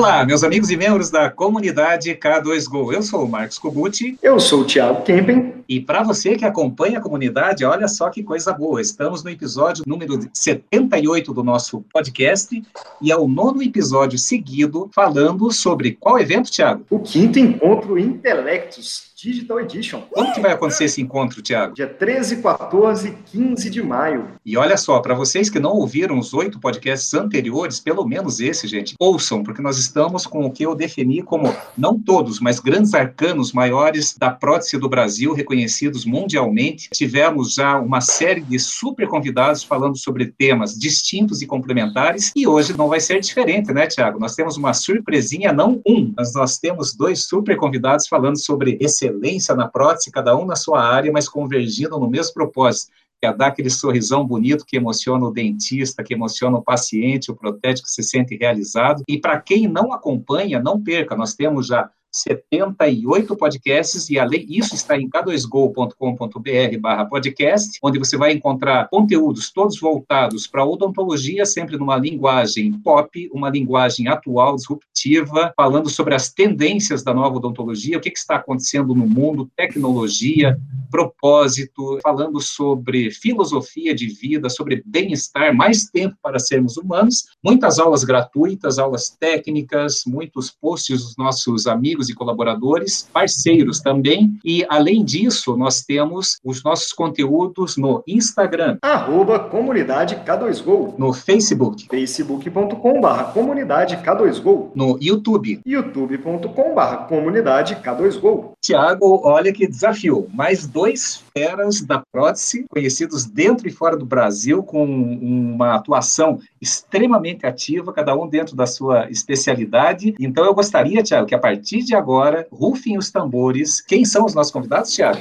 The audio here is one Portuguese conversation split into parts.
Olá, meus amigos e membros da comunidade K2Go. Eu sou o Marcos Kobuti. Eu sou o Thiago Kempen. E para você que acompanha a comunidade, olha só que coisa boa. Estamos no episódio número 78 do nosso podcast e é o nono episódio seguido falando sobre qual evento, Thiago? O quinto encontro Intelectos Digital Edition. Quando que vai acontecer esse encontro, Tiago? Dia 13, 14 e 15 de maio. E olha só, para vocês que não ouviram os oito podcasts anteriores, pelo menos esse, gente, ouçam, porque nós estamos com o que eu defini como, não todos, mas grandes arcanos maiores da prótese do Brasil, reconhecidos mundialmente. Tivemos já uma série de super convidados falando sobre temas distintos e complementares, e hoje não vai ser diferente, né, Tiago? Nós temos uma surpresinha, não um, mas nós temos dois super convidados falando sobre esse excelência na prótese, cada um na sua área, mas convergindo no mesmo propósito, que é dar aquele sorrisão bonito que emociona o dentista, que emociona o paciente, o protético se sente realizado. E para quem não acompanha, não perca, nós temos já 78 podcasts e além isso está em k2go.com.br barra podcast, onde você vai encontrar conteúdos todos voltados para odontologia, sempre numa linguagem pop, uma linguagem atual, disruptiva, falando sobre as tendências da nova odontologia, o que, que está acontecendo no mundo, tecnologia, propósito, falando sobre filosofia de vida, sobre bem-estar, mais tempo para sermos humanos, muitas aulas gratuitas, aulas técnicas, muitos posts dos nossos amigos e colaboradores, parceiros também. E, além disso, nós temos os nossos conteúdos no Instagram. Arroba Comunidade K2Go. No Facebook. facebook.com.br Comunidade K2Go. No YouTube. youtube.com.br Comunidade K2Go. Tiago, olha que desafio. Mais dois feras da prótese, conhecidos dentro e fora do Brasil, com uma atuação extremamente ativa, cada um dentro da sua especialidade. Então, eu gostaria, Tiago, que a partir de agora, rufem os tambores. Quem são os nossos convidados, Tiago?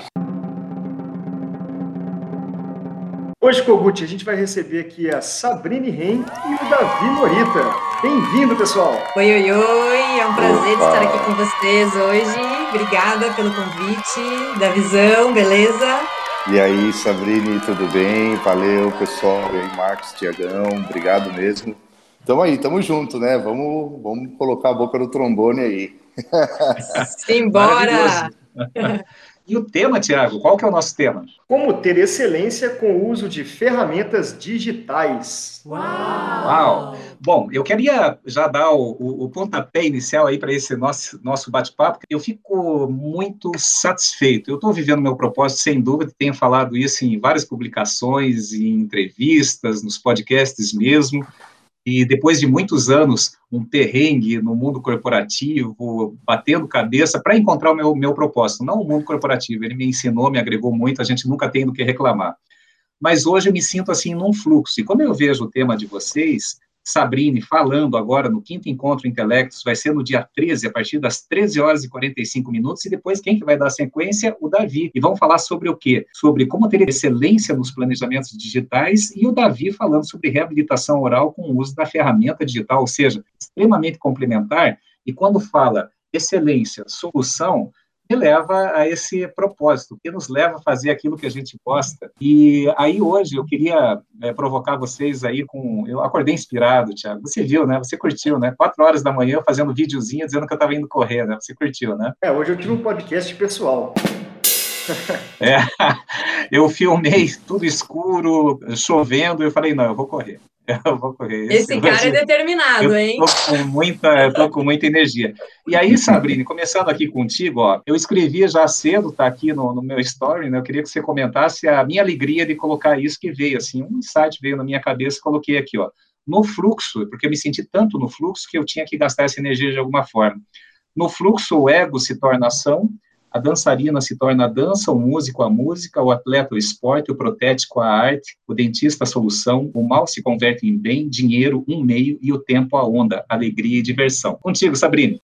Hoje, Kogut, a gente vai receber aqui a Sabrine Ren e o Davi Morita. Bem-vindo, pessoal! Oi, oi, oi! É um prazer Opa. estar aqui com vocês hoje. Obrigada pelo convite, da visão, beleza? E aí, Sabrine, tudo bem? Valeu, pessoal. E aí, Marcos, Tiagão, obrigado mesmo. Tamo aí, tamo junto, né? Vamos, vamos colocar a boca no trombone aí. Simbora! E o tema, Tiago, qual que é o nosso tema? Como ter excelência com o uso de ferramentas digitais. Uau! Uau. Bom, eu queria já dar o, o, o pontapé inicial aí para esse nosso, nosso bate-papo. Eu fico muito satisfeito. Eu estou vivendo meu propósito, sem dúvida, tenho falado isso em várias publicações, em entrevistas, nos podcasts mesmo. E depois de muitos anos, um perrengue no mundo corporativo, batendo cabeça para encontrar o meu, meu propósito, não o mundo corporativo, ele me ensinou, me agregou muito, a gente nunca tem do que reclamar. Mas hoje eu me sinto assim num fluxo, e quando eu vejo o tema de vocês, Sabrine falando agora no quinto encontro Intelectos, vai ser no dia 13, a partir das 13 horas e 45 minutos, e depois quem que vai dar sequência? O Davi. E vão falar sobre o quê? Sobre como ter excelência nos planejamentos digitais, e o Davi falando sobre reabilitação oral com o uso da ferramenta digital, ou seja, extremamente complementar, e quando fala excelência, solução, que leva a esse propósito, que nos leva a fazer aquilo que a gente gosta. E aí hoje eu queria é, provocar vocês aí com, eu acordei inspirado, Thiago. Você viu, né? Você curtiu, né? Quatro horas da manhã fazendo videozinho dizendo que eu estava indo correr, né? Você curtiu, né? É, hoje eu tive um podcast pessoal. É, eu filmei tudo escuro, chovendo, e eu falei, não, eu vou correr. Eu vou correr. Esse, Esse cara é determinado, eu hein? Tô com muita, tô com muita energia. E aí, Sabrine, começando aqui contigo, ó, eu escrevi já cedo, tá aqui no, no, meu story, né? Eu queria que você comentasse a minha alegria de colocar isso que veio, assim, um insight veio na minha cabeça, coloquei aqui, ó, no fluxo, porque eu me senti tanto no fluxo que eu tinha que gastar essa energia de alguma forma. No fluxo, o ego se torna ação, a dançarina se torna a dança, o músico a música, o atleta o esporte, o protético a arte, o dentista a solução, o mal se converte em bem, dinheiro um meio e o tempo a onda, alegria e diversão. Contigo, Sabrina.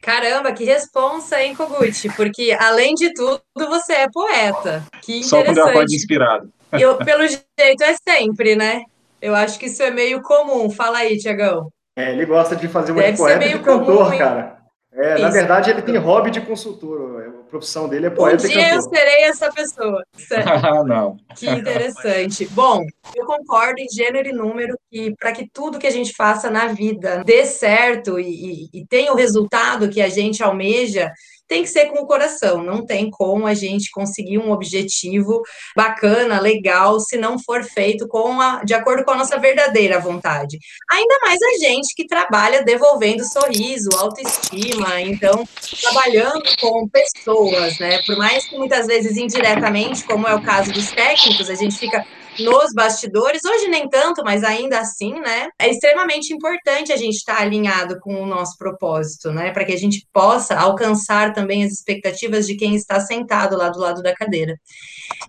Caramba, que responsa, hein, Koguchi? Porque, além de tudo, você é poeta. Que interessante. Só quando eu acordo inspirado. Eu, pelo jeito, é sempre, né? Eu acho que isso é meio comum. Fala aí, Tiagão. É, ele gosta de fazer uma poeta de cantor, comum, cara. É, na verdade, ele tem hobby de consultor. A profissão dele é poeta um dia eu serei essa pessoa. ah, não. Que interessante. Bom, eu concordo em gênero e número que para que tudo que a gente faça na vida dê certo e, e, e tenha o resultado que a gente almeja, tem que ser com o coração, não tem como a gente conseguir um objetivo bacana, legal, se não for feito com a, de acordo com a nossa verdadeira vontade. Ainda mais a gente que trabalha devolvendo sorriso, autoestima, então trabalhando com pessoas, né? Por mais que muitas vezes indiretamente, como é o caso dos técnicos, a gente fica nos bastidores, hoje nem tanto, mas ainda assim, né? É extremamente importante a gente estar tá alinhado com o nosso propósito, né? Para que a gente possa alcançar também as expectativas de quem está sentado lá do lado da cadeira.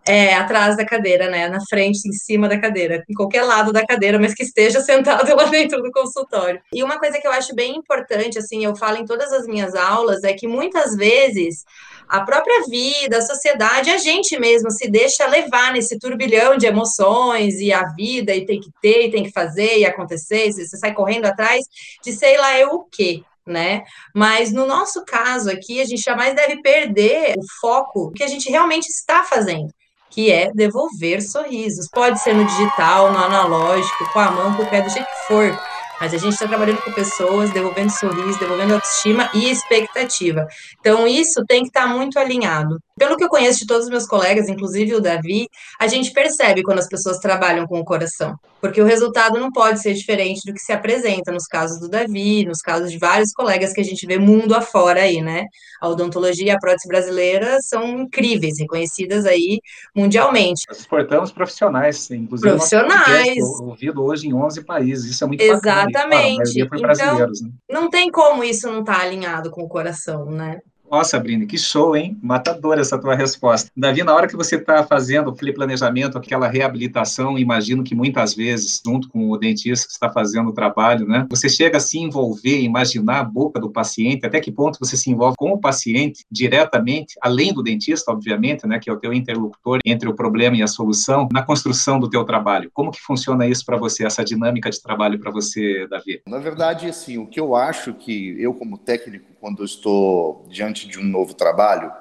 É, atrás da cadeira, né? Na frente, em cima da cadeira, em qualquer lado da cadeira, mas que esteja sentado lá dentro do consultório. E uma coisa que eu acho bem importante, assim, eu falo em todas as minhas aulas, é que muitas vezes a própria vida, a sociedade, a gente mesmo se deixa levar nesse turbilhão de emoções e a vida, e tem que ter, e tem que fazer, e acontecer, você sai correndo atrás de sei lá eu o quê. Né? Mas no nosso caso aqui, a gente jamais deve perder o foco que a gente realmente está fazendo, que é devolver sorrisos. Pode ser no digital, no analógico, com a mão, com o pé, do jeito que for mas a gente está trabalhando com pessoas, devolvendo sorriso, devolvendo autoestima e expectativa. Então, isso tem que estar tá muito alinhado. Pelo que eu conheço de todos os meus colegas, inclusive o Davi, a gente percebe quando as pessoas trabalham com o coração, porque o resultado não pode ser diferente do que se apresenta nos casos do Davi, nos casos de vários colegas que a gente vê mundo afora aí, né? A odontologia e a prótese brasileira são incríveis, reconhecidas aí mundialmente. Nós exportamos profissionais, inclusive profissionais. ouvido hoje em 11 países, isso é muito Exatamente. Bacana, claro, então, né? não tem como isso não estar tá alinhado com o coração, né? Nossa, Sabrina, que show, hein? Matadora essa tua resposta. Davi, na hora que você está fazendo aquele planejamento, aquela reabilitação, imagino que muitas vezes, junto com o dentista que está fazendo o trabalho, né? Você chega a se envolver, imaginar a boca do paciente, até que ponto você se envolve com o paciente diretamente, além do dentista, obviamente, né? Que é o teu interlocutor entre o problema e a solução, na construção do teu trabalho. Como que funciona isso para você, essa dinâmica de trabalho para você, Davi? Na verdade, assim, o que eu acho que eu, como técnico, quando eu estou diante de um novo trabalho,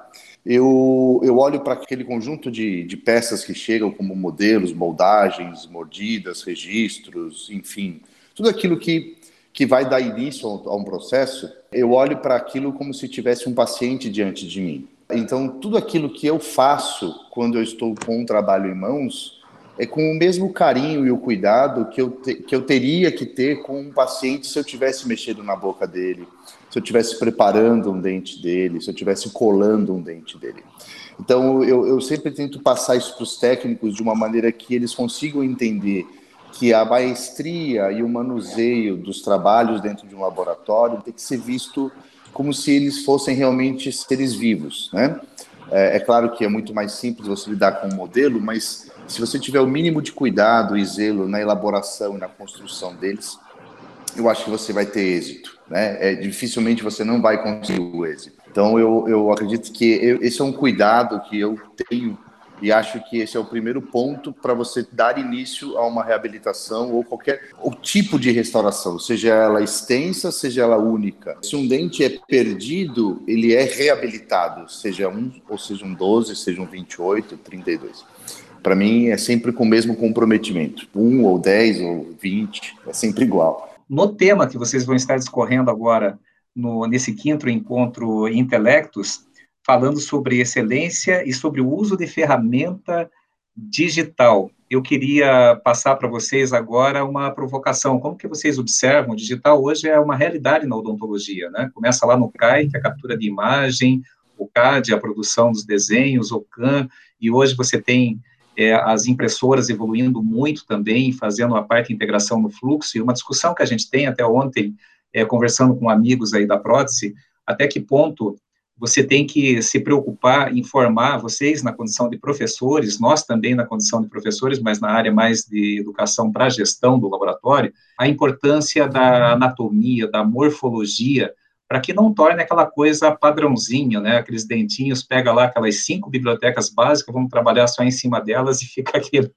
eu, eu olho para aquele conjunto de, de peças que chegam como modelos, moldagens, mordidas, registros, enfim, tudo aquilo que, que vai dar início a um processo, eu olho para aquilo como se tivesse um paciente diante de mim. Então, tudo aquilo que eu faço quando eu estou com um trabalho em mãos é com o mesmo carinho e o cuidado que eu, te, que eu teria que ter com um paciente se eu tivesse mexido na boca dele, se eu estivesse preparando um dente dele, se eu estivesse colando um dente dele. Então, eu, eu sempre tento passar isso para os técnicos de uma maneira que eles consigam entender que a maestria e o manuseio dos trabalhos dentro de um laboratório tem que ser visto como se eles fossem realmente seres vivos, né? É, é claro que é muito mais simples você lidar com um modelo, mas se você tiver o mínimo de cuidado e zelo na elaboração e na construção deles, eu acho que você vai ter êxito. Né? É, dificilmente você não vai conseguir o êxito. Então, eu, eu acredito que eu, esse é um cuidado que eu tenho e acho que esse é o primeiro ponto para você dar início a uma reabilitação ou qualquer o tipo de restauração, seja ela extensa, seja ela única. Se um dente é perdido, ele é reabilitado, seja um, ou seja um 12, seja um 28, 32. Para mim é sempre com o mesmo comprometimento. Um ou 10 ou 20, é sempre igual no tema que vocês vão estar discorrendo agora, no, nesse quinto encontro Intelectos, falando sobre excelência e sobre o uso de ferramenta digital. Eu queria passar para vocês agora uma provocação. Como que vocês observam? O digital hoje é uma realidade na odontologia, né? Começa lá no CAI, que é a captura de imagem, o CAD, a produção dos desenhos, o CAN, e hoje você tem é, as impressoras evoluindo muito também, fazendo a parte de integração no fluxo, e uma discussão que a gente tem até ontem, é, conversando com amigos aí da prótese, até que ponto você tem que se preocupar, informar vocês na condição de professores, nós também na condição de professores, mas na área mais de educação para gestão do laboratório, a importância da anatomia, da morfologia, para que não torne aquela coisa padrãozinho, né? Aqueles dentinhos, pega lá aquelas cinco bibliotecas básicas, vamos trabalhar só em cima delas e fica aqui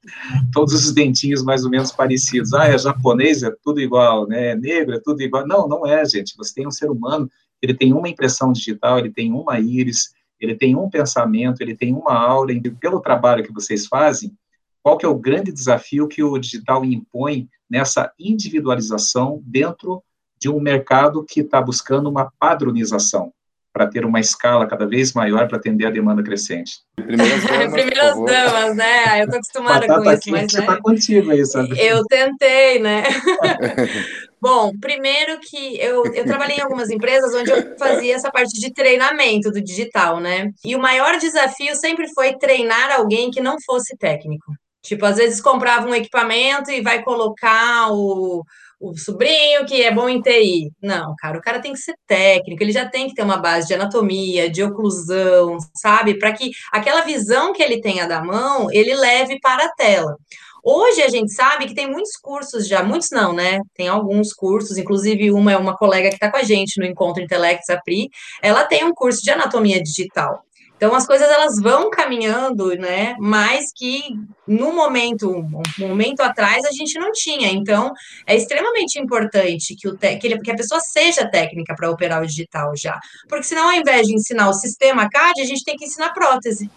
todos os dentinhos mais ou menos parecidos. Ah, é japonês, é tudo igual, né? É negro, é tudo igual. Não, não é, gente. Você tem um ser humano ele tem uma impressão digital, ele tem uma íris, ele tem um pensamento, ele tem uma aura, e pelo trabalho que vocês fazem, qual que é o grande desafio que o digital impõe nessa individualização dentro de um mercado que está buscando uma padronização? para ter uma escala cada vez maior para atender a demanda crescente. Primeiras damas, Primeiras damas né? Eu estou acostumada com isso, mas né? Tá contigo aí, sabe? Eu tentei, né? Bom, primeiro que eu, eu trabalhei em algumas empresas onde eu fazia essa parte de treinamento do digital, né? E o maior desafio sempre foi treinar alguém que não fosse técnico. Tipo, às vezes comprava um equipamento e vai colocar o, o sobrinho que é bom em TI. Não, cara, o cara tem que ser técnico, ele já tem que ter uma base de anatomia, de oclusão, sabe? Para que aquela visão que ele tenha da mão, ele leve para a tela. Hoje a gente sabe que tem muitos cursos já, muitos não, né? Tem alguns cursos, inclusive uma é uma colega que está com a gente no Encontro Intelects, a Pri, ela tem um curso de anatomia digital. Então as coisas elas vão caminhando, né? Mas que no momento, um momento atrás a gente não tinha. Então é extremamente importante que o que, ele, que a pessoa seja técnica para operar o digital já, porque senão ao invés de ensinar o sistema CAD a gente tem que ensinar prótese.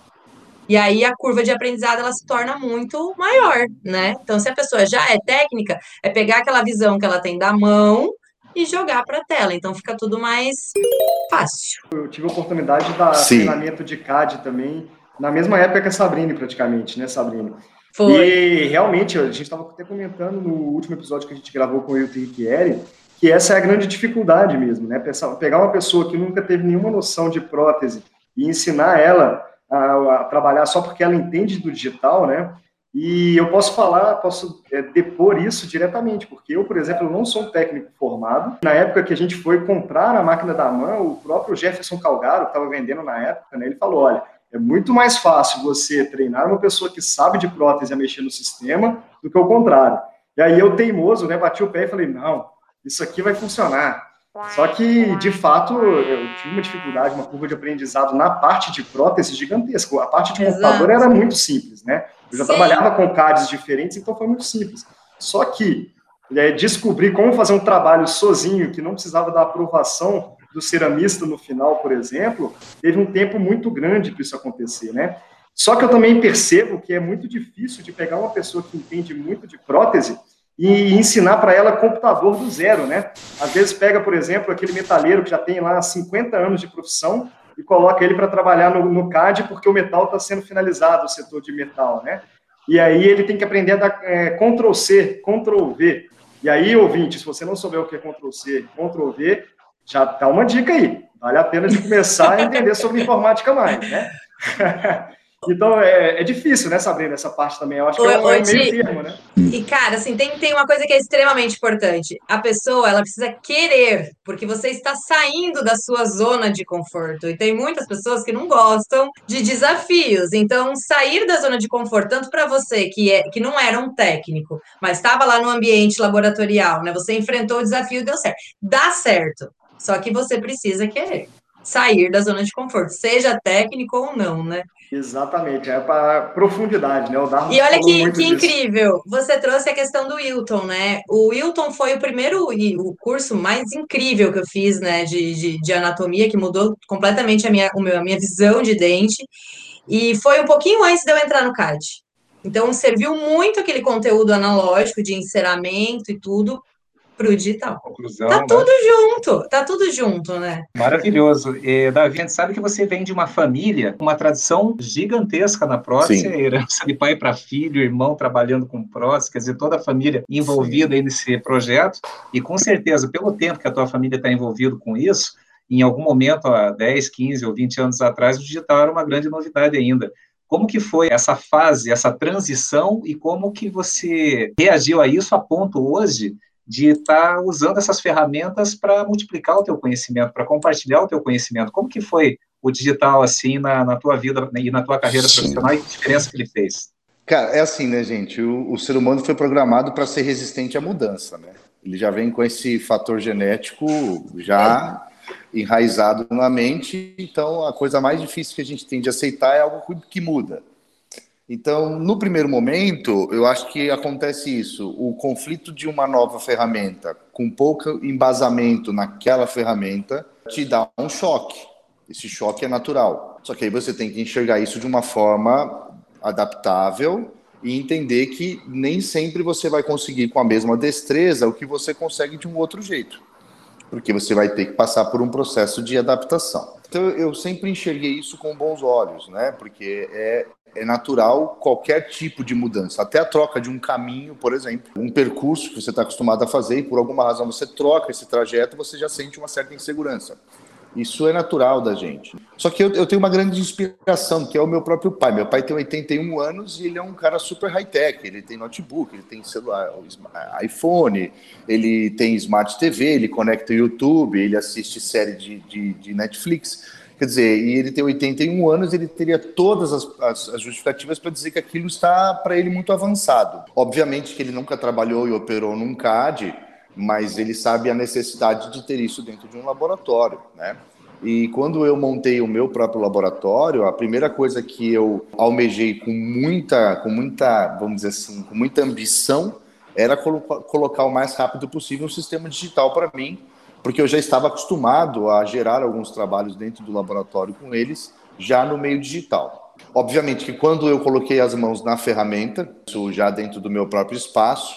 E aí a curva de aprendizado ela se torna muito maior, né? Então se a pessoa já é técnica, é pegar aquela visão que ela tem da mão e jogar para a tela. Então fica tudo mais fácil. Eu tive a oportunidade de dar Sim. treinamento de CAD também, na mesma época que a Sabrine, praticamente, né, Sabrine? Foi. E realmente, a gente estava até comentando no último episódio que a gente gravou com o Hilton Riquieri, que essa é a grande dificuldade mesmo, né? Pegar uma pessoa que nunca teve nenhuma noção de prótese e ensinar ela a, a trabalhar só porque ela entende do digital, né? E eu posso falar, posso é, depor isso diretamente, porque eu, por exemplo, não sou um técnico formado. Na época que a gente foi comprar a máquina da mão, o próprio Jefferson Calgaro, que estava vendendo na época, né, ele falou: olha, é muito mais fácil você treinar uma pessoa que sabe de prótese a mexer no sistema do que o contrário. E aí eu, teimoso, né, bati o pé e falei: não, isso aqui vai funcionar. Só que, de fato, eu tive uma dificuldade, uma curva de aprendizado na parte de prótese gigantesca. A parte de Exato. computador era muito simples, né? Eu já Sim. trabalhava com CADs diferentes, então foi muito simples. Só que é, descobrir como fazer um trabalho sozinho, que não precisava da aprovação do ceramista no final, por exemplo, teve um tempo muito grande para isso acontecer, né? Só que eu também percebo que é muito difícil de pegar uma pessoa que entende muito de prótese e ensinar para ela computador do zero, né? Às vezes pega, por exemplo, aquele metalheiro que já tem lá 50 anos de profissão e coloca ele para trabalhar no, no, CAD porque o metal está sendo finalizado, o setor de metal, né? E aí ele tem que aprender a dar é, Ctrl C, Ctrl V. E aí, ouvinte, se você não souber o que é Ctrl C, Ctrl V, já dá uma dica aí. Vale a pena de começar a entender sobre informática mais, né? Então é, é, difícil, né, Sabrina, essa parte também. Eu acho que é, um, é meio termo, né? E, cara, assim, tem, tem uma coisa que é extremamente importante. A pessoa, ela precisa querer, porque você está saindo da sua zona de conforto. E tem muitas pessoas que não gostam de desafios. Então, sair da zona de conforto, tanto para você que, é, que não era um técnico, mas estava lá no ambiente laboratorial, né? Você enfrentou o desafio e deu certo. Dá certo. Só que você precisa querer sair da zona de conforto, seja técnico ou não, né? Exatamente, é para profundidade, né? O e olha que, que incrível, você trouxe a questão do Wilton, né? O Wilton foi o primeiro o curso mais incrível que eu fiz, né, de, de, de anatomia, que mudou completamente a minha, a minha visão de dente, e foi um pouquinho antes de eu entrar no CAD. Então, serviu muito aquele conteúdo analógico de enceramento e tudo para o digital. Conclusão, tá né? tudo junto, tá tudo junto, né? Maravilhoso. E, Davi, a gente sabe que você vem de uma família, uma tradição gigantesca na prótese, herança de pai para filho, irmão trabalhando com prótese, quer dizer, toda a família envolvida aí nesse projeto, e com certeza, pelo tempo que a tua família está envolvida com isso, em algum momento, há 10, 15 ou 20 anos atrás, o digital era uma grande novidade ainda. Como que foi essa fase, essa transição e como que você reagiu a isso a ponto hoje de estar tá usando essas ferramentas para multiplicar o teu conhecimento, para compartilhar o teu conhecimento. Como que foi o digital assim na, na tua vida e na tua carreira Sim. profissional e que diferença que ele fez? Cara, é assim, né, gente? O, o ser humano foi programado para ser resistente à mudança, né? Ele já vem com esse fator genético já enraizado na mente, então a coisa mais difícil que a gente tem de aceitar é algo que muda. Então, no primeiro momento, eu acho que acontece isso: o conflito de uma nova ferramenta com pouco embasamento naquela ferramenta te dá um choque. Esse choque é natural. Só que aí você tem que enxergar isso de uma forma adaptável e entender que nem sempre você vai conseguir com a mesma destreza o que você consegue de um outro jeito. Porque você vai ter que passar por um processo de adaptação. Então eu sempre enxerguei isso com bons olhos, né? Porque é, é natural qualquer tipo de mudança, até a troca de um caminho, por exemplo, um percurso que você está acostumado a fazer e por alguma razão você troca esse trajeto, você já sente uma certa insegurança. Isso é natural da gente. Só que eu, eu, tenho uma grande inspiração, que é o meu próprio pai. Meu pai tem 81 anos e ele é um cara super high-tech. Ele tem notebook, ele tem celular, iPhone, ele tem Smart TV, ele conecta o YouTube, ele assiste série de, de, de Netflix. Quer dizer, e ele tem 81 anos, ele teria todas as, as, as justificativas para dizer que aquilo está para ele muito avançado. Obviamente que ele nunca trabalhou e operou num CAD, mas ele sabe a necessidade de ter isso dentro de um laboratório, né? E quando eu montei o meu próprio laboratório, a primeira coisa que eu almejei com muita, com muita, vamos dizer assim, com muita ambição, era colo colocar o mais rápido possível um sistema digital para mim, porque eu já estava acostumado a gerar alguns trabalhos dentro do laboratório com eles, já no meio digital. Obviamente que quando eu coloquei as mãos na ferramenta, isso já dentro do meu próprio espaço,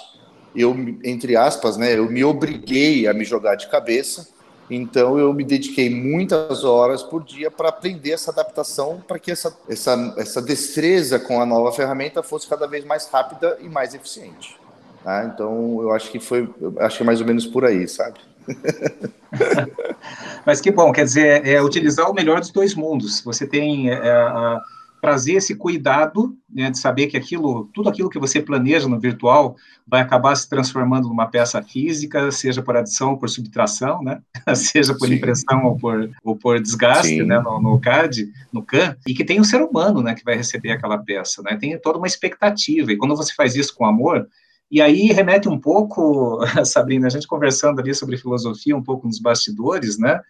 eu, entre aspas, né, eu me obriguei a me jogar de cabeça. Então eu me dediquei muitas horas por dia para aprender essa adaptação, para que essa, essa, essa destreza com a nova ferramenta fosse cada vez mais rápida e mais eficiente. Tá? Então eu acho que foi, acho que é mais ou menos por aí, sabe? Mas que bom, quer dizer, é utilizar o melhor dos dois mundos. Você tem é, a trazer esse cuidado né, de saber que aquilo, tudo aquilo que você planeja no virtual vai acabar se transformando numa peça física, seja por adição ou por subtração, né? seja por Sim. impressão ou por, ou por desgaste né, no, no, CAD, no CAN, e que tem o ser humano né, que vai receber aquela peça. Né? Tem toda uma expectativa, e quando você faz isso com amor, e aí remete um pouco, Sabrina, a gente conversando ali sobre filosofia, um pouco nos bastidores, né?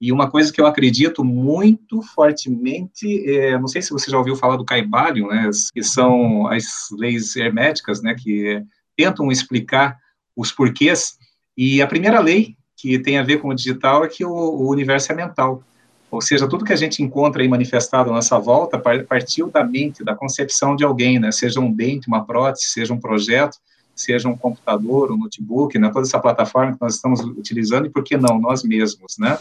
E uma coisa que eu acredito muito fortemente, é, não sei se você já ouviu falar do Caibalion, né, que são as leis herméticas, né, que tentam explicar os porquês. E a primeira lei que tem a ver com o digital é que o, o universo é mental. Ou seja, tudo que a gente encontra aí manifestado à nossa volta partiu da mente, da concepção de alguém, né? Seja um dente, uma prótese, seja um projeto, seja um computador, um notebook, né? Toda essa plataforma que nós estamos utilizando e por que não nós mesmos, né?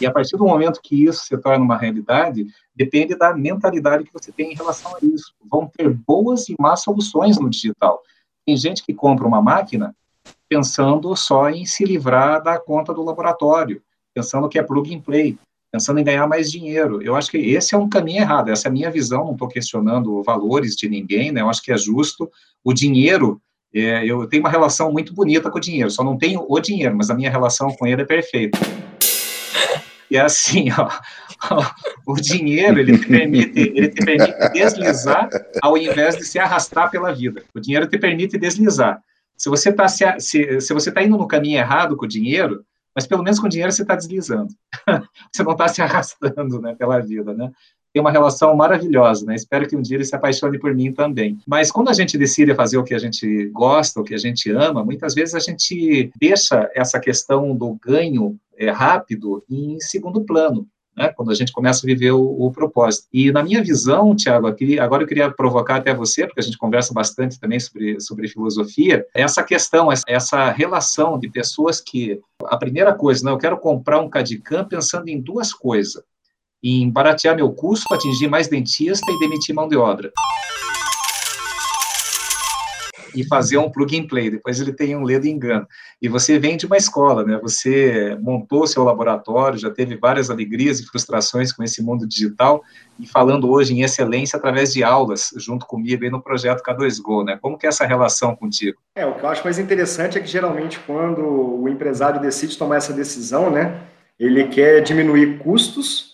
E a partir do momento que isso se torna uma realidade, depende da mentalidade que você tem em relação a isso. Vão ter boas e más soluções no digital. Tem gente que compra uma máquina pensando só em se livrar da conta do laboratório, pensando que é plug and play, pensando em ganhar mais dinheiro. Eu acho que esse é um caminho errado, essa é a minha visão, não estou questionando valores de ninguém, né? eu acho que é justo. O dinheiro, é, eu tenho uma relação muito bonita com o dinheiro, só não tenho o dinheiro, mas a minha relação com ele é perfeita. E é assim, ó, o dinheiro, ele te, permite, ele te permite deslizar ao invés de se arrastar pela vida. O dinheiro te permite deslizar. Se você está se, se, se você tá indo no caminho errado com o dinheiro, mas pelo menos com o dinheiro você está deslizando. você não está se arrastando né, pela vida, né? Tem uma relação maravilhosa, né? Espero que um dia ele se apaixone por mim também. Mas quando a gente decide fazer o que a gente gosta, o que a gente ama, muitas vezes a gente deixa essa questão do ganho é, rápido em segundo plano. Né, quando a gente começa a viver o, o propósito. E na minha visão, Tiago, aqui, agora eu queria provocar até você, porque a gente conversa bastante também sobre, sobre filosofia, essa questão, essa relação de pessoas que, a primeira coisa, né, eu quero comprar um CAD-CAM pensando em duas coisas em baratear meu custo, atingir mais dentista e demitir mão de obra. E fazer um plug and play, depois ele tem um ledo engano. E você vem de uma escola, né? Você montou seu laboratório, já teve várias alegrias e frustrações com esse mundo digital, e falando hoje em excelência através de aulas, junto comigo aí no projeto K2Go, né? Como que é essa relação contigo? É, o que eu acho mais interessante é que geralmente quando o empresário decide tomar essa decisão, né? Ele quer diminuir custos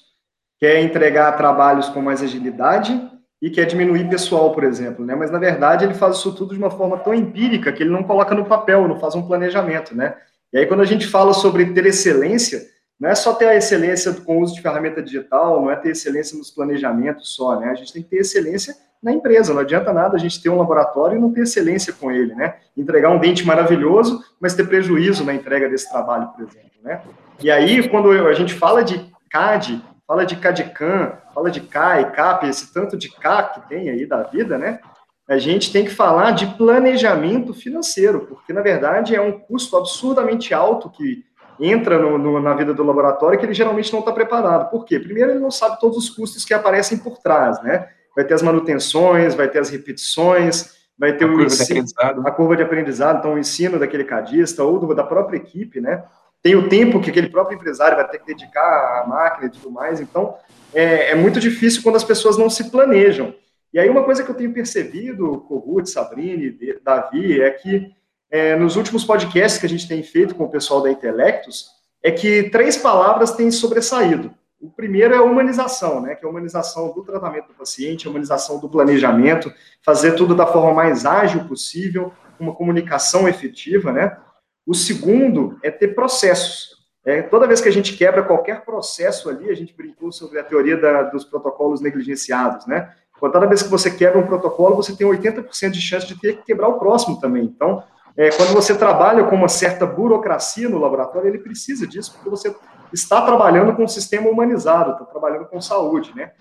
quer entregar trabalhos com mais agilidade e quer diminuir pessoal, por exemplo, né? Mas na verdade ele faz isso tudo de uma forma tão empírica que ele não coloca no papel, não faz um planejamento, né? E aí quando a gente fala sobre ter excelência, não é só ter a excelência com o uso de ferramenta digital, não é ter excelência nos planejamentos só, né? A gente tem que ter excelência na empresa. Não adianta nada a gente ter um laboratório e não ter excelência com ele, né? Entregar um dente maravilhoso, mas ter prejuízo na entrega desse trabalho, por exemplo, né? E aí, quando a gente fala de CAD, fala de CAD-CAM, fala de CAI, CAP, esse tanto de K que tem aí da vida, né? A gente tem que falar de planejamento financeiro, porque, na verdade, é um custo absurdamente alto que entra no, no, na vida do laboratório que ele geralmente não está preparado. Por quê? Primeiro, ele não sabe todos os custos que aparecem por trás, né? vai ter as manutenções, vai ter as repetições, vai ter a, curva, ensino, a curva de aprendizado, então o ensino daquele cadista ou do, da própria equipe, né? Tem o tempo que aquele próprio empresário vai ter que dedicar à máquina e tudo mais, então é, é muito difícil quando as pessoas não se planejam. E aí uma coisa que eu tenho percebido, Corrut, Sabrini, Davi, é que é, nos últimos podcasts que a gente tem feito com o pessoal da Intelectus, é que três palavras têm sobressaído. O primeiro é a humanização, né, que é a humanização do tratamento do paciente, a humanização do planejamento, fazer tudo da forma mais ágil possível, uma comunicação efetiva, né. O segundo é ter processos. É, toda vez que a gente quebra qualquer processo ali, a gente brincou sobre a teoria da, dos protocolos negligenciados, né? Toda vez que você quebra um protocolo, você tem 80% de chance de ter que quebrar o próximo também. Então, é, quando você trabalha com uma certa burocracia no laboratório, ele precisa disso, porque você está trabalhando com um sistema humanizado, está trabalhando com saúde, né?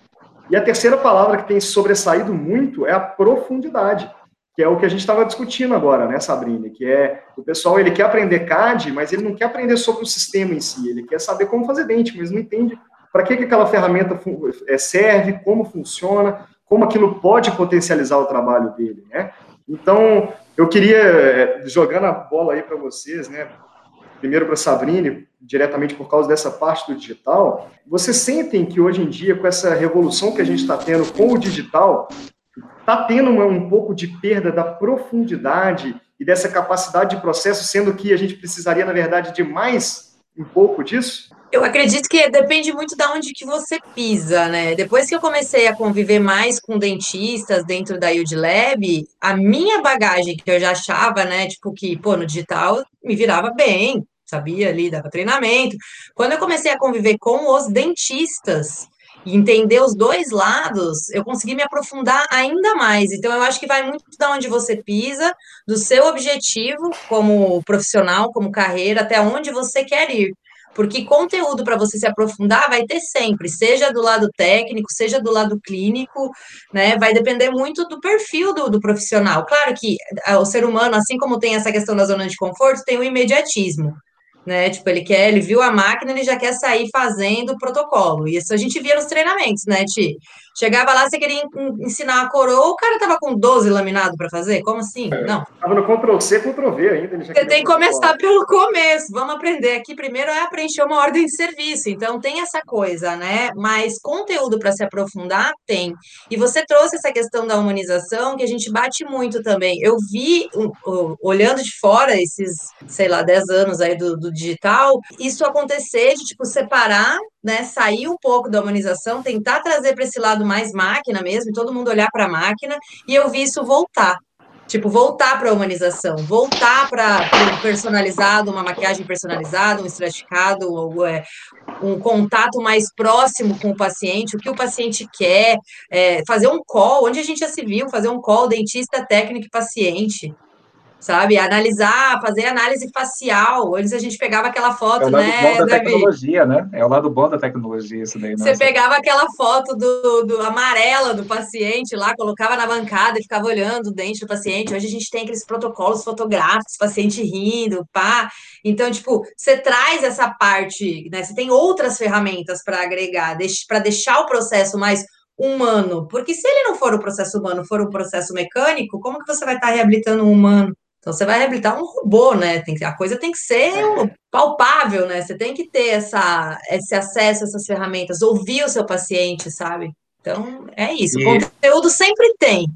E a terceira palavra que tem sobressaído muito é a profundidade, que é o que a gente estava discutindo agora, né, Sabrina? Que é o pessoal ele quer aprender CAD, mas ele não quer aprender sobre o sistema em si, ele quer saber como fazer dente, mas não entende para que, que aquela ferramenta é, serve, como funciona, como aquilo pode potencializar o trabalho dele, né? Então, eu queria, é, jogando a bola aí para vocês, né, primeiro para a Sabrine, diretamente por causa dessa parte do digital, vocês sentem que hoje em dia, com essa revolução que a gente está tendo com o digital, está tendo uma, um pouco de perda da profundidade e dessa capacidade de processo, sendo que a gente precisaria, na verdade, de mais um pouco disso? Eu acredito que depende muito de onde que você pisa, né? Depois que eu comecei a conviver mais com dentistas dentro da Yield Lab, a minha bagagem que eu já achava, né, tipo que, pô, no digital me virava bem, sabia ali, dava treinamento. Quando eu comecei a conviver com os dentistas e entender os dois lados, eu consegui me aprofundar ainda mais. Então, eu acho que vai muito de onde você pisa, do seu objetivo como profissional, como carreira, até onde você quer ir. Porque conteúdo para você se aprofundar vai ter sempre, seja do lado técnico, seja do lado clínico, né? Vai depender muito do perfil do, do profissional. Claro que o ser humano, assim como tem essa questão da zona de conforto, tem o imediatismo né? Tipo, ele quer, ele viu a máquina, ele já quer sair fazendo o protocolo. Isso a gente via nos treinamentos, né, Ti? Chegava lá, você queria ensinar a coroa, o cara tava com 12 laminado para fazer? Como assim? É, Não. Tava no Ctrl C, Ctrl V ainda. você tem que começar pelo começo. Vamos aprender aqui. Primeiro é preencher uma ordem de serviço. Então tem essa coisa, né? Mas conteúdo para se aprofundar tem. E você trouxe essa questão da humanização que a gente bate muito também. Eu vi, olhando de fora esses, sei lá, 10 anos aí do, do digital, isso acontecer de tipo separar né, sair um pouco da humanização, tentar trazer para esse lado mais máquina mesmo, todo mundo olhar para a máquina, e eu vi isso voltar. Tipo, voltar para a humanização, voltar para o personalizado, uma maquiagem personalizada, um estratificado, ou, é, um contato mais próximo com o paciente, o que o paciente quer, é, fazer um call, onde a gente já se viu, fazer um call dentista, técnico e paciente sabe? Analisar, fazer análise facial. Antes a gente pegava aquela foto, é o lado né? Bom da Davi? tecnologia, né? É o lado bom da tecnologia isso daí. Você pegava aquela foto do, do amarela do paciente lá, colocava na bancada e ficava olhando o dente do paciente. Hoje a gente tem aqueles protocolos fotográficos, paciente rindo, pá. Então, tipo, você traz essa parte, né? Você tem outras ferramentas para agregar, para deixar o processo mais humano, porque se ele não for o processo humano, for o processo mecânico, como que você vai estar reabilitando um humano? Então você vai reabilitar um robô, né? Tem que, a coisa tem que ser palpável, né? Você tem que ter essa, esse acesso a essas ferramentas, ouvir o seu paciente, sabe? Então é isso. E... O conteúdo sempre tem.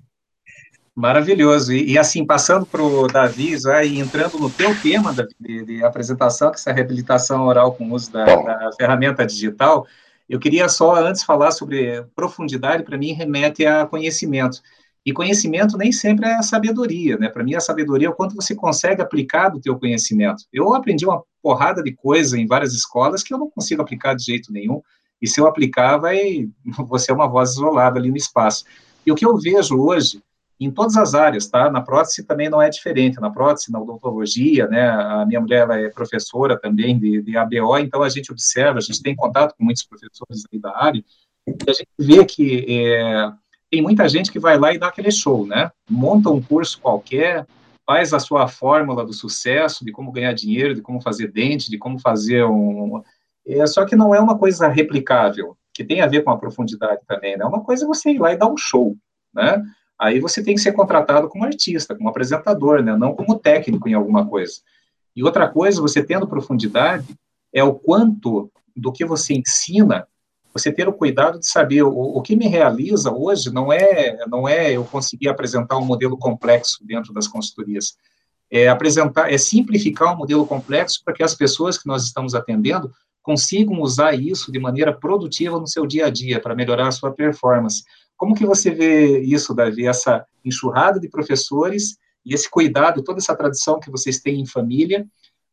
Maravilhoso. E, e assim, passando para o Davi, já, e entrando no teu tema de, de, apresentação, que é essa reabilitação oral com o uso da, da ferramenta digital, eu queria só antes falar sobre profundidade, para mim remete a conhecimento. E conhecimento nem sempre é sabedoria, né? Para mim, a sabedoria é o quanto você consegue aplicar do teu conhecimento. Eu aprendi uma porrada de coisa em várias escolas que eu não consigo aplicar de jeito nenhum, e se eu aplicar, vai, você é uma voz isolada ali no espaço. E o que eu vejo hoje, em todas as áreas, tá? Na prótese também não é diferente, na prótese, na odontologia, né? A minha mulher, ela é professora também de, de ABO, então a gente observa, a gente tem contato com muitos professores da área, e a gente vê que é, tem muita gente que vai lá e dá aquele show, né? Monta um curso qualquer, faz a sua fórmula do sucesso, de como ganhar dinheiro, de como fazer dente, de como fazer um. É, só que não é uma coisa replicável, que tem a ver com a profundidade também, né? É uma coisa é você ir lá e dar um show, né? Aí você tem que ser contratado como artista, como apresentador, né? Não como técnico em alguma coisa. E outra coisa, você tendo profundidade, é o quanto do que você ensina você ter o cuidado de saber o, o, que me realiza hoje não é não é eu conseguir apresentar um modelo complexo dentro das consultorias. É apresentar é simplificar um modelo complexo para que as pessoas que nós estamos atendendo consigam usar isso de maneira produtiva no seu dia a dia para melhorar a sua performance. Como que você vê isso Davi essa enxurrada de professores e esse cuidado toda essa tradição que vocês têm em família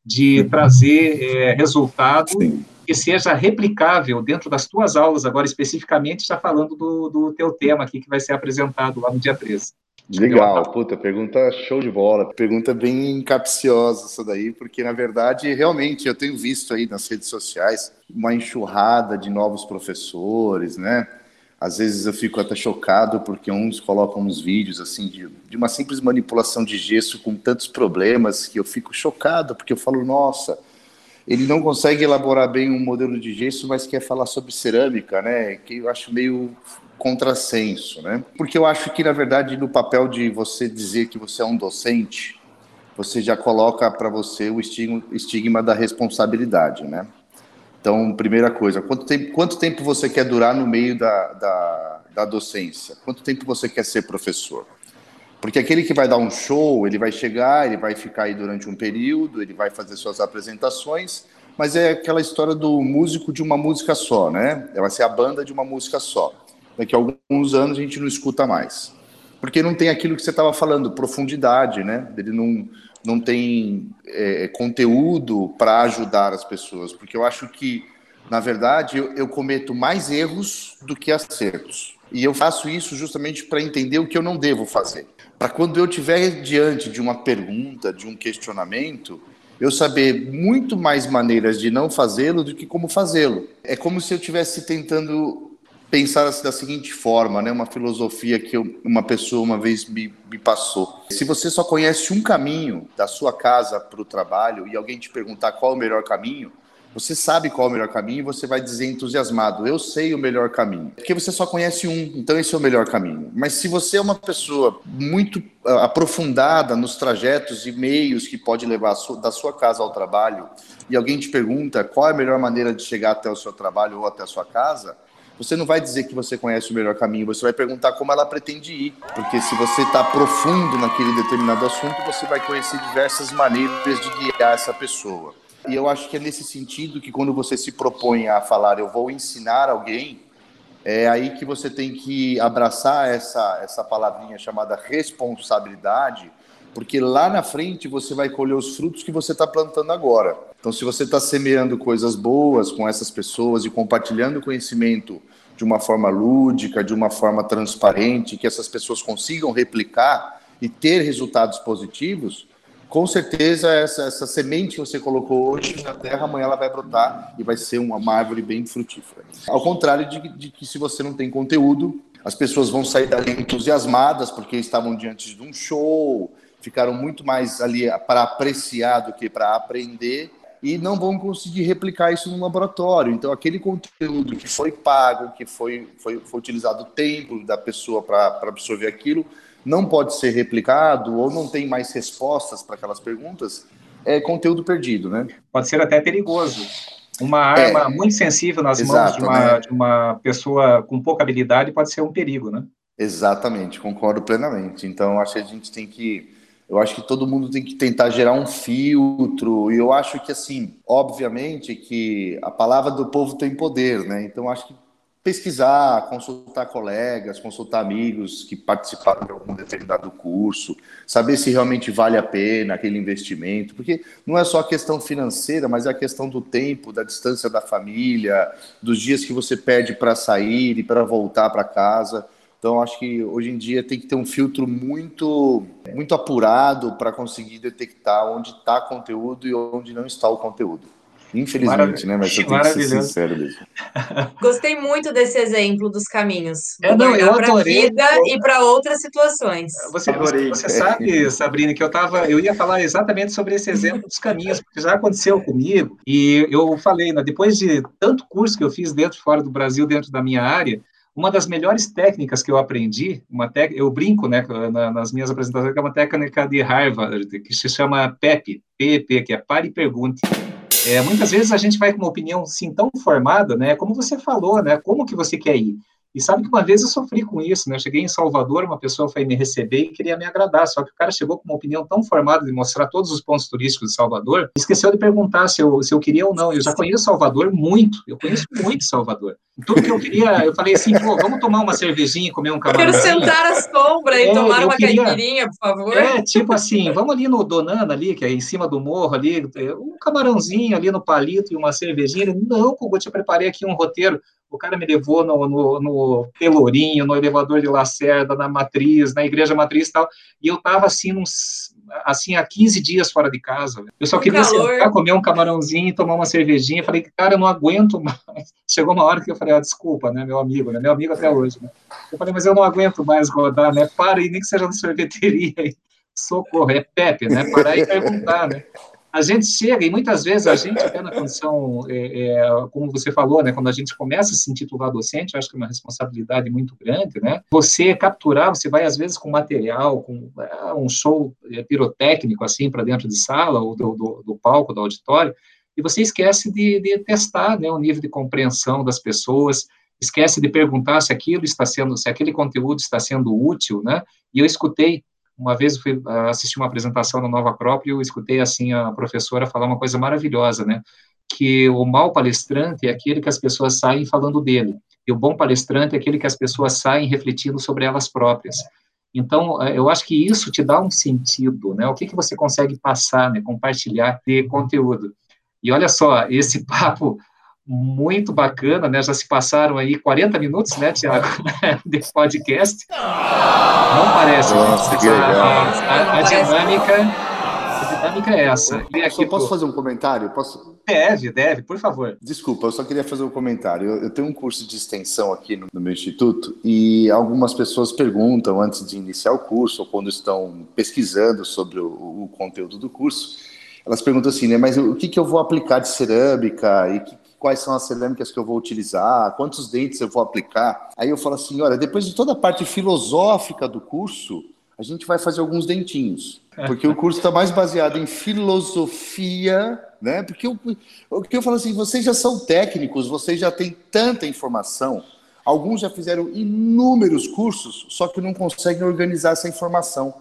de trazer é, resultado Sim que seja replicável dentro das tuas aulas, agora especificamente, já falando do, do teu tema aqui que vai ser apresentado lá no dia 13. Legal, puta, pergunta show de bola, pergunta bem capciosa essa daí, porque na verdade, realmente, eu tenho visto aí nas redes sociais uma enxurrada de novos professores, né? Às vezes eu fico até chocado porque uns colocam uns vídeos assim de, de uma simples manipulação de gesso com tantos problemas que eu fico chocado, porque eu falo, nossa, ele não consegue elaborar bem um modelo de gesso, mas quer falar sobre cerâmica, né? Que eu acho meio contrassenso, né? Porque eu acho que, na verdade, no papel de você dizer que você é um docente, você já coloca para você o estigma, da responsabilidade, né? Então, primeira coisa, quanto tempo, quanto tempo você quer durar no meio da, da, da docência? Quanto tempo você quer ser professor? Porque aquele que vai dar um show, ele vai chegar, ele vai ficar aí durante um período, ele vai fazer suas apresentações, mas é aquela história do músico de uma música só, né? Vai ser a banda de uma música só. Daqui a alguns anos a gente não escuta mais. Porque não tem aquilo que você estava falando, profundidade, né? Ele não, não tem é, conteúdo para ajudar as pessoas. Porque eu acho que, na verdade, eu, eu cometo mais erros do que acertos. E eu faço isso justamente para entender o que eu não devo fazer para quando eu estiver diante de uma pergunta, de um questionamento, eu saber muito mais maneiras de não fazê-lo do que como fazê-lo. É como se eu estivesse tentando pensar assim, da seguinte forma, né? Uma filosofia que eu, uma pessoa uma vez me, me passou. Se você só conhece um caminho da sua casa para o trabalho e alguém te perguntar qual é o melhor caminho, você sabe qual é o melhor caminho e você vai dizer entusiasmado: eu sei o melhor caminho. Porque você só conhece um, então esse é o melhor caminho. Mas se você é uma pessoa muito uh, aprofundada nos trajetos e meios que pode levar da sua casa ao trabalho e alguém te pergunta qual é a melhor maneira de chegar até o seu trabalho ou até a sua casa, você não vai dizer que você conhece o melhor caminho, você vai perguntar como ela pretende ir. Porque se você está profundo naquele determinado assunto, você vai conhecer diversas maneiras de guiar essa pessoa. E eu acho que é nesse sentido que quando você se propõe a falar, eu vou ensinar alguém, é aí que você tem que abraçar essa, essa palavrinha chamada responsabilidade, porque lá na frente você vai colher os frutos que você está plantando agora. Então, se você está semeando coisas boas com essas pessoas e compartilhando conhecimento de uma forma lúdica, de uma forma transparente, que essas pessoas consigam replicar e ter resultados positivos, com certeza essa, essa semente que você colocou hoje na terra, amanhã ela vai brotar e vai ser uma, uma árvore bem frutífera. Ao contrário de, de, que se você não tem conteúdo, as pessoas vão sair dali entusiasmadas porque estavam diante de um show, ficaram muito mais ali para apreciar do que para aprender e não vão conseguir replicar isso no laboratório. Então, aquele conteúdo que foi pago, que foi, foi, foi utilizado o tempo da pessoa para absorver aquilo, não pode ser replicado ou não tem mais respostas para aquelas perguntas, é conteúdo perdido, né? Pode ser até perigoso. Uma arma é, muito sensível nas exato, mãos de uma, né? de uma pessoa com pouca habilidade pode ser um perigo, né? Exatamente, concordo plenamente. Então, acho que a gente tem que. Eu acho que todo mundo tem que tentar gerar um filtro, e eu acho que, assim, obviamente que a palavra do povo tem poder, né? Então, acho que pesquisar, consultar colegas, consultar amigos que participaram de algum determinado curso, saber se realmente vale a pena aquele investimento, porque não é só a questão financeira, mas é a questão do tempo, da distância da família, dos dias que você perde para sair e para voltar para casa. Então, acho que hoje em dia tem que ter um filtro muito, muito apurado para conseguir detectar onde está conteúdo e onde não está o conteúdo. Infelizmente, né? Mas eu tenho que ser sincero mesmo. Gostei muito desse exemplo dos caminhos. É, não, eu para a vida e para outras situações. Você, você, você, sabe, Sabrina, que eu tava, eu ia falar exatamente sobre esse exemplo dos caminhos, porque já aconteceu comigo, e eu falei, né, depois de tanto curso que eu fiz dentro e fora do Brasil, dentro da minha área, uma das melhores técnicas que eu aprendi, uma tec... eu brinco né, nas minhas apresentações, que é uma técnica de Harvard, que se chama PEP, PEP, que é Pare e Pergunte. É, muitas vezes a gente vai com uma opinião assim tão formada, né? Como você falou, né? Como que você quer ir? E sabe que uma vez eu sofri com isso, né? Eu cheguei em Salvador, uma pessoa foi me receber e queria me agradar, só que o cara chegou com uma opinião tão formada de mostrar todos os pontos turísticos de Salvador, esqueceu de perguntar se eu, se eu queria ou não. Eu já conheço Salvador muito, eu conheço muito Salvador. Tudo que eu queria, eu falei assim, pô, vamos tomar uma cervejinha e comer um camarão. Quero sentar à sombra e é, tomar uma queria, caipirinha, por favor. É, tipo assim, vamos ali no Donana ali, que é em cima do morro ali, um camarãozinho ali no palito e uma cervejinha. Ele, não, eu te preparei aqui um roteiro. O cara me levou no, no, no Pelourinho, no elevador de Lacerda, na Matriz, na Igreja Matriz e tal, e eu tava assim, uns, assim, há 15 dias fora de casa. Eu só queria sentar, comer um camarãozinho, tomar uma cervejinha, falei, cara, eu não aguento mais. Chegou uma hora que eu falei, ah, desculpa, né, meu amigo, né, meu amigo até hoje, né. Eu falei, mas eu não aguento mais rodar, né, para aí, nem que seja na sorveteria aí. Socorro, é Pepe, né, parar e perguntar, né a gente chega, e muitas vezes a gente, até na condição, é, é, como você falou, né, quando a gente começa a se intitular docente, acho que é uma responsabilidade muito grande, né? Você capturar, você vai às vezes com material, com é, um show é, pirotécnico, assim, para dentro de sala, ou do, do, do, palco, do auditório, e você esquece de, de testar né, o nível de compreensão das pessoas, esquece de perguntar se aquilo está sendo, se aquele conteúdo está sendo útil, né? E eu escutei uma vez eu fui ah, assistir uma apresentação no Nova Acrópole e eu escutei assim a professora falar uma coisa maravilhosa, né? Que o mau palestrante é aquele que as pessoas saem falando dele, e o bom palestrante é aquele que as pessoas saem refletindo sobre elas próprias. Então, eh, eu acho que isso te dá um sentido, né? O que, que você consegue passar, né? Compartilhar de conteúdo. E olha só, esse papo muito bacana, né? Já se passaram aí 40 minutos, né, Tiago, de podcast. Não parece. Nossa, que legal. A, a, a dinâmica, a dinâmica é essa. E aqui, eu posso fazer um comentário? Posso? Deve, deve, por favor. Desculpa, eu só queria fazer um comentário. Eu, eu tenho um curso de extensão aqui no, no, meu instituto e algumas pessoas perguntam antes de iniciar o curso ou quando estão pesquisando sobre o, o conteúdo do curso, elas perguntam assim, né? Mas o que, que eu vou aplicar de cerâmica e que, quais são as cerâmicas que eu vou utilizar, quantos dentes eu vou aplicar. Aí eu falo assim, olha, depois de toda a parte filosófica do curso, a gente vai fazer alguns dentinhos, porque o curso está mais baseado em filosofia, né? Porque eu, o que eu falo assim, vocês já são técnicos, vocês já têm tanta informação, alguns já fizeram inúmeros cursos, só que não conseguem organizar essa informação.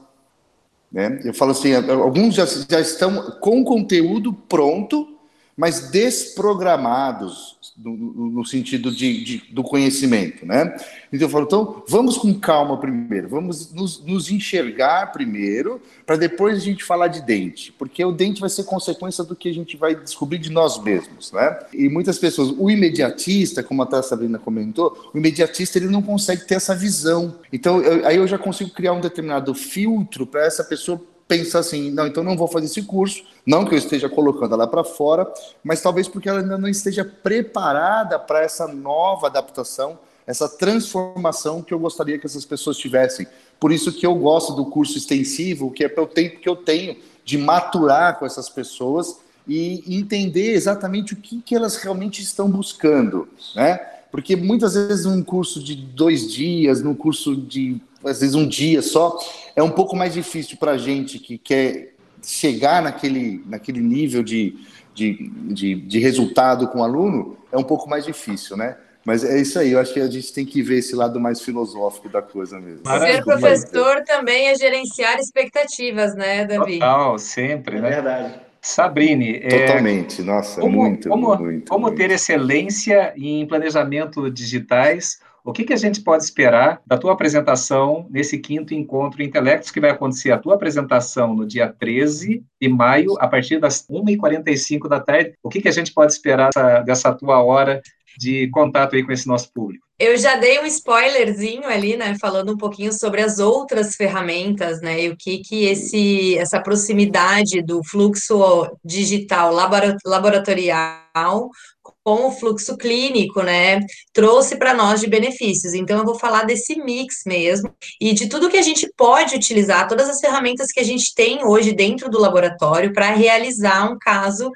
Né? Eu falo assim, alguns já, já estão com conteúdo pronto, mas desprogramados no, no sentido de, de, do conhecimento, né? Então eu falo, então vamos com calma primeiro, vamos nos, nos enxergar primeiro, para depois a gente falar de dente, porque o dente vai ser consequência do que a gente vai descobrir de nós mesmos, né? E muitas pessoas, o imediatista, como a Sabrina comentou, o imediatista ele não consegue ter essa visão. Então eu, aí eu já consigo criar um determinado filtro para essa pessoa pensa assim, não, então não vou fazer esse curso, não que eu esteja colocando ela para fora, mas talvez porque ela ainda não esteja preparada para essa nova adaptação, essa transformação que eu gostaria que essas pessoas tivessem. Por isso que eu gosto do curso extensivo, que é pelo tempo que eu tenho de maturar com essas pessoas e entender exatamente o que, que elas realmente estão buscando, né? Porque muitas vezes num curso de dois dias, num curso de às vezes um dia só, é um pouco mais difícil para a gente que quer chegar naquele, naquele nível de, de, de, de, resultado com o aluno, é um pouco mais difícil, né? Mas é isso aí, eu acho que a gente tem que ver esse lado mais filosófico da coisa mesmo. Ser professor também é gerenciar expectativas, né, Davi? Total, sempre, né? É verdade. Sabrine. É, Totalmente, é, nossa, como, muito, como, muito. Como muito. ter excelência em planejamento digitais? O que, que a gente pode esperar da tua apresentação nesse quinto encontro Intelectos, que vai acontecer a tua apresentação no dia 13 de maio, a partir das 1h45 da tarde? O que, que a gente pode esperar dessa, dessa tua hora de contato aí com esse nosso público. Eu já dei um spoilerzinho ali, né, falando um pouquinho sobre as outras ferramentas, né, e o que que esse, essa proximidade do fluxo digital laboratorial com o fluxo clínico, né, trouxe para nós de benefícios. Então, eu vou falar desse mix mesmo e de tudo que a gente pode utilizar, todas as ferramentas que a gente tem hoje dentro do laboratório para realizar um caso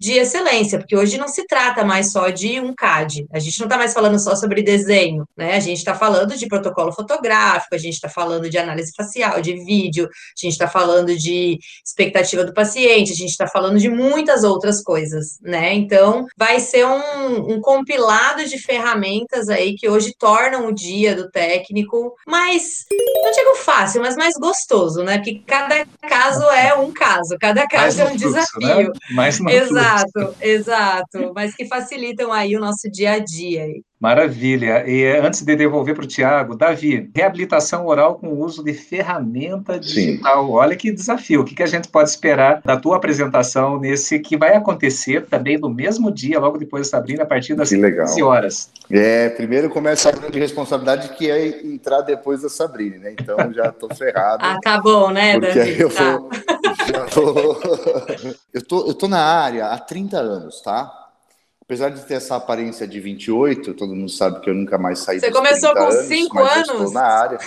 de excelência, porque hoje não se trata mais só de um CAD, a gente não está mais falando só sobre desenho, né? A gente está falando de protocolo fotográfico, a gente está falando de análise facial, de vídeo, a gente está falando de expectativa do paciente, a gente está falando de muitas outras coisas, né? Então, vai ser um, um compilado de ferramentas aí que hoje tornam o dia do técnico mais, não digo fácil, mas mais gostoso, né? Porque cada caso é um caso, cada caso é um fluxo, desafio. Né? Mais Exato. Exato, exato. Mas que facilitam aí o nosso dia a dia. Maravilha. E eh, antes de devolver para o Tiago, Davi, reabilitação oral com uso de ferramenta digital. Sim. Olha que desafio. O que, que a gente pode esperar da tua apresentação nesse que vai acontecer também no mesmo dia, logo depois da Sabrina, a partir das 15 horas? É, primeiro começa a grande responsabilidade que é entrar depois da Sabrina, né? Então já estou ferrado. ah, tá bom, né, porque Davi? Eu, tá. vou, tô, eu, tô, eu tô na área há 30 anos, tá? apesar de ter essa aparência de 28, todo mundo sabe que eu nunca mais saí Você começou com 5 anos? estou na área.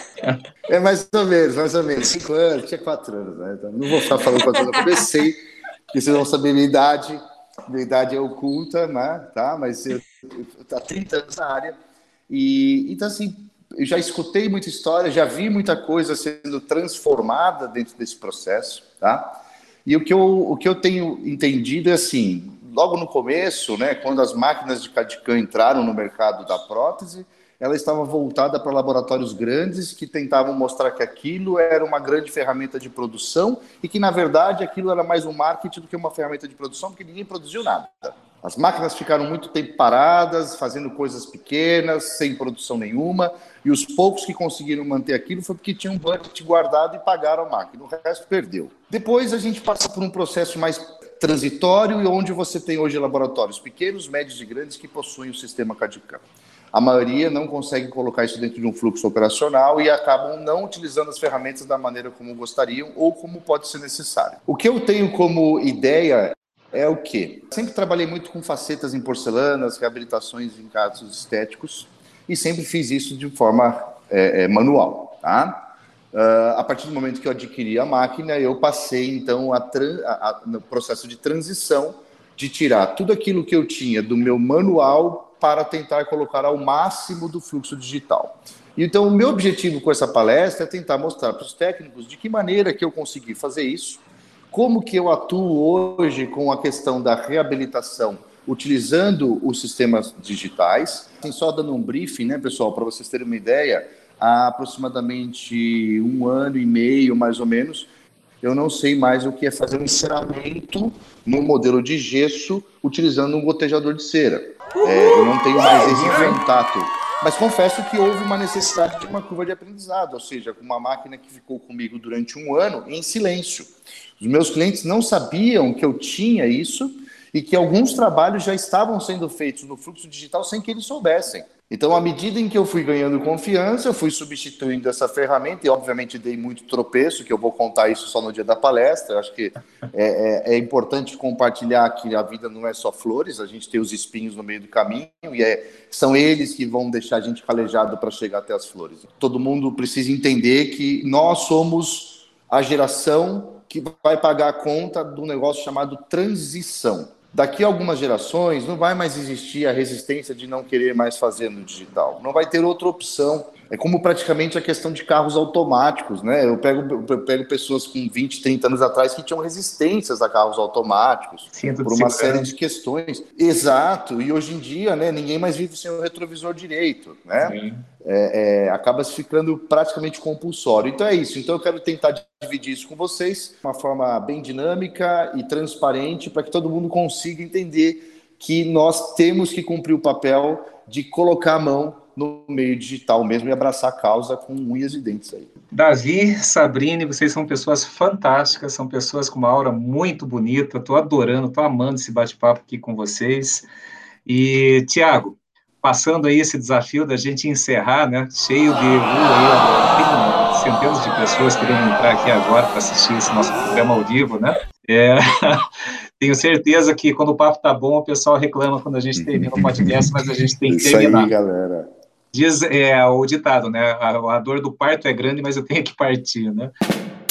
É mais ou menos, mais ou menos. 5 anos, tinha 4 anos, né? Então, não vou ficar falando quantos anos eu comecei, porque vocês vão saber minha idade. Minha idade é oculta, né? Tá? Mas eu estou há 30 anos na área. E, então, assim, eu já escutei muita história, já vi muita coisa sendo transformada dentro desse processo, tá? E o que eu, o que eu tenho entendido é assim, logo no começo, né, quando as máquinas de CAD-CAM entraram no mercado da prótese, ela estava voltada para laboratórios grandes que tentavam mostrar que aquilo era uma grande ferramenta de produção e que, na verdade, aquilo era mais um marketing do que uma ferramenta de produção, porque ninguém produziu nada. As máquinas ficaram muito tempo paradas, fazendo coisas pequenas, sem produção nenhuma, e os poucos que conseguiram manter aquilo foi porque tinham um budget guardado e pagaram a máquina, o resto perdeu. Depois a gente passa por um processo mais transitório e onde você tem hoje laboratórios pequenos, médios e grandes que possuem o sistema CAD-CAM. A maioria não consegue colocar isso dentro de um fluxo operacional e acabam não utilizando as ferramentas da maneira como gostariam ou como pode ser necessário. O que eu tenho como ideia é o quê? Sempre trabalhei muito com facetas em porcelanas, reabilitações em casos estéticos e sempre fiz isso de forma é, é, manual, tá? Uh, a partir do momento que eu adquiri a máquina, eu passei então a, a, a, no processo de transição de tirar tudo aquilo que eu tinha do meu manual para tentar colocar ao máximo do fluxo digital. Então, o meu objetivo com essa palestra é tentar mostrar para os técnicos de que maneira que eu consegui fazer isso, como que eu atuo hoje com a questão da reabilitação utilizando os sistemas digitais. Assim, só dando um briefing, né, pessoal, para vocês terem uma ideia, há aproximadamente um ano e meio, mais ou menos, eu não sei mais o que é fazer um enceramento no modelo de gesso utilizando um gotejador de cera. É, eu não tenho mais esse contato. Mas confesso que houve uma necessidade de uma curva de aprendizado, ou seja, com uma máquina que ficou comigo durante um ano em silêncio. Os meus clientes não sabiam que eu tinha isso e que alguns trabalhos já estavam sendo feitos no fluxo digital sem que eles soubessem. Então, à medida em que eu fui ganhando confiança, eu fui substituindo essa ferramenta e, obviamente, dei muito tropeço, que eu vou contar isso só no dia da palestra. Eu acho que é, é, é, importante compartilhar que a vida não é só flores, a gente tem os espinhos no meio do caminho e é, são eles que vão deixar a gente calejado para chegar até as flores. Todo mundo precisa entender que nós somos a geração que vai pagar a conta do negócio chamado transição daqui a algumas gerações não vai mais existir a resistência de não querer mais fazer no digital. Não vai ter outra opção. É como praticamente a questão de carros automáticos, né? Eu pego, eu pego pessoas com 20, 30 anos atrás que tinham resistências a carros automáticos Sinto por uma série de questões. Exato. E hoje em dia, né, ninguém mais vive sem o retrovisor direito, né? É, é, acaba se ficando praticamente compulsório. Então é isso. Então eu quero tentar dividir isso com vocês de uma forma bem dinâmica e transparente para que todo mundo consiga entender que nós temos que cumprir o papel de colocar a mão no meio digital mesmo e abraçar a causa com unhas e dentes aí. Davi, Sabrine, vocês são pessoas fantásticas, são pessoas com uma aura muito bonita. Estou adorando, estou amando esse bate-papo aqui com vocês. E, Tiago, passando aí esse desafio da gente encerrar, né? Cheio de uh, tem centenas de pessoas querendo entrar aqui agora para assistir esse nosso programa ao vivo, né? É, tenho certeza que quando o papo tá bom, o pessoal reclama quando a gente termina o podcast, mas a gente tem que terminar. Isso aí, galera. Diz é, o ditado, né? A, a dor do parto é grande, mas eu tenho que partir, né?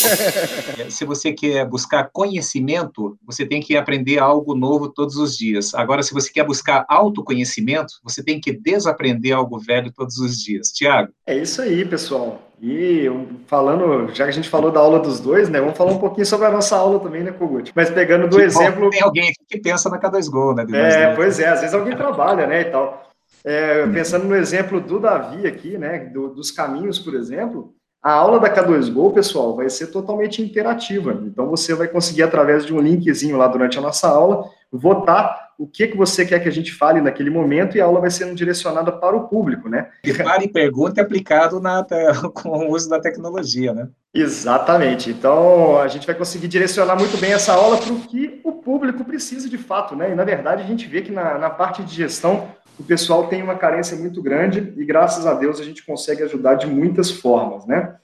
Se você quer buscar conhecimento, você tem que aprender algo novo todos os dias. Agora, se você quer buscar autoconhecimento, você tem que desaprender algo velho todos os dias. Tiago? É isso aí, pessoal. E falando, já que a gente falou da aula dos dois, né? Vamos falar um pouquinho sobre a nossa aula também, né, Kogut? Mas pegando do que exemplo. Tem alguém aqui que pensa na K2Go, né? É, pois é, às vezes alguém trabalha, né? E tal. É, pensando no exemplo do Davi aqui, né? Do, dos caminhos, por exemplo, a aula da K2Go, pessoal, vai ser totalmente interativa. Então, você vai conseguir, através de um linkzinho lá durante a nossa aula, votar o que, que você quer que a gente fale naquele momento e a aula vai sendo direcionada para o público, né? E para e pergunta aplicado na, com o uso da tecnologia, né? Exatamente. Então, a gente vai conseguir direcionar muito bem essa aula para o que o público precisa de fato, né? E, na verdade, a gente vê que na, na parte de gestão, o pessoal tem uma carência muito grande e, graças a Deus, a gente consegue ajudar de muitas formas, né?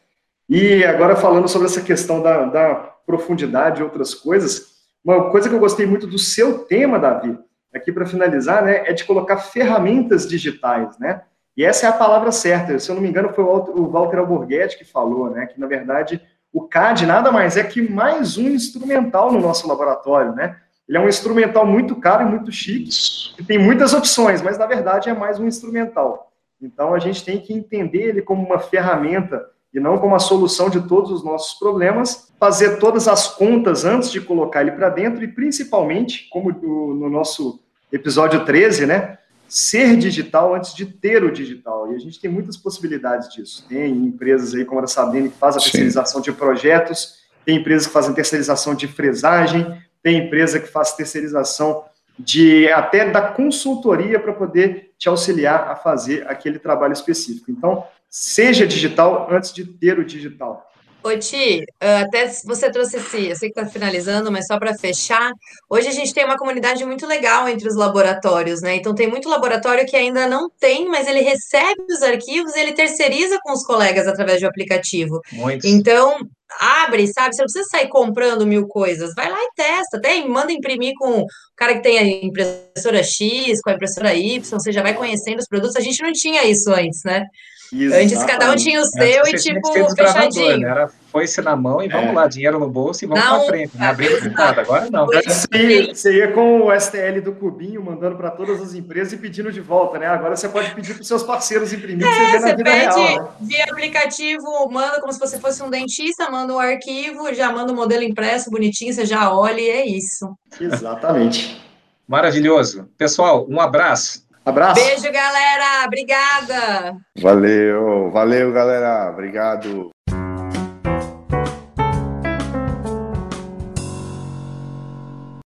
E agora, falando sobre essa questão da, da profundidade e outras coisas, uma coisa que eu gostei muito do seu tema, Davi, aqui para finalizar, né, é de colocar ferramentas digitais, né? E essa é a palavra certa. Se eu não me engano, foi o Walter Alborguete que falou, né, que na verdade o CAD nada mais é que mais um instrumental no nosso laboratório, né? Ele é um instrumental muito caro e muito chique, que tem muitas opções, mas na verdade é mais um instrumental. Então a gente tem que entender ele como uma ferramenta e não como a solução de todos os nossos problemas, fazer todas as contas antes de colocar ele para dentro e principalmente, como no nosso episódio 13, né, ser digital antes de ter o digital. E a gente tem muitas possibilidades disso. Tem empresas aí como a Sabrina que faz a terceirização de projetos, tem empresas que fazem terceirização de fresagem, tem empresa que faz terceirização de até da consultoria para poder te auxiliar a fazer aquele trabalho específico. Então, seja digital antes de ter o digital. Oi, Ti, até você trouxe esse, eu sei que está finalizando, mas só para fechar, hoje a gente tem uma comunidade muito legal entre os laboratórios, né? Então tem muito laboratório que ainda não tem, mas ele recebe os arquivos e ele terceiriza com os colegas através do aplicativo. Muito. Então, abre, sabe? Você não precisa sair comprando mil coisas. Vai lá e testa. Tem, manda imprimir com o cara que tem a impressora X, com a impressora Y, você já vai conhecendo os produtos. A gente não tinha isso antes, né? Exatamente. Antes cada um tinha o seu e tipo fechadinho. Né? Era foice na mão e vamos é. lá, dinheiro no bolso e vamos não, pra frente. Não né? abrir nada. Agora não. Você, você ia com o STL do Cubinho mandando para todas as empresas e pedindo de volta, né? Agora você pode pedir para os seus parceiros imprimir. É, você, pede real, né? via aplicativo, manda como se você fosse um dentista, manda o um arquivo, já manda o um modelo impresso bonitinho, você já olha e é isso. Exatamente. Maravilhoso. Pessoal, um abraço. Abraço. Beijo, galera. Obrigada. Valeu, valeu, galera. Obrigado.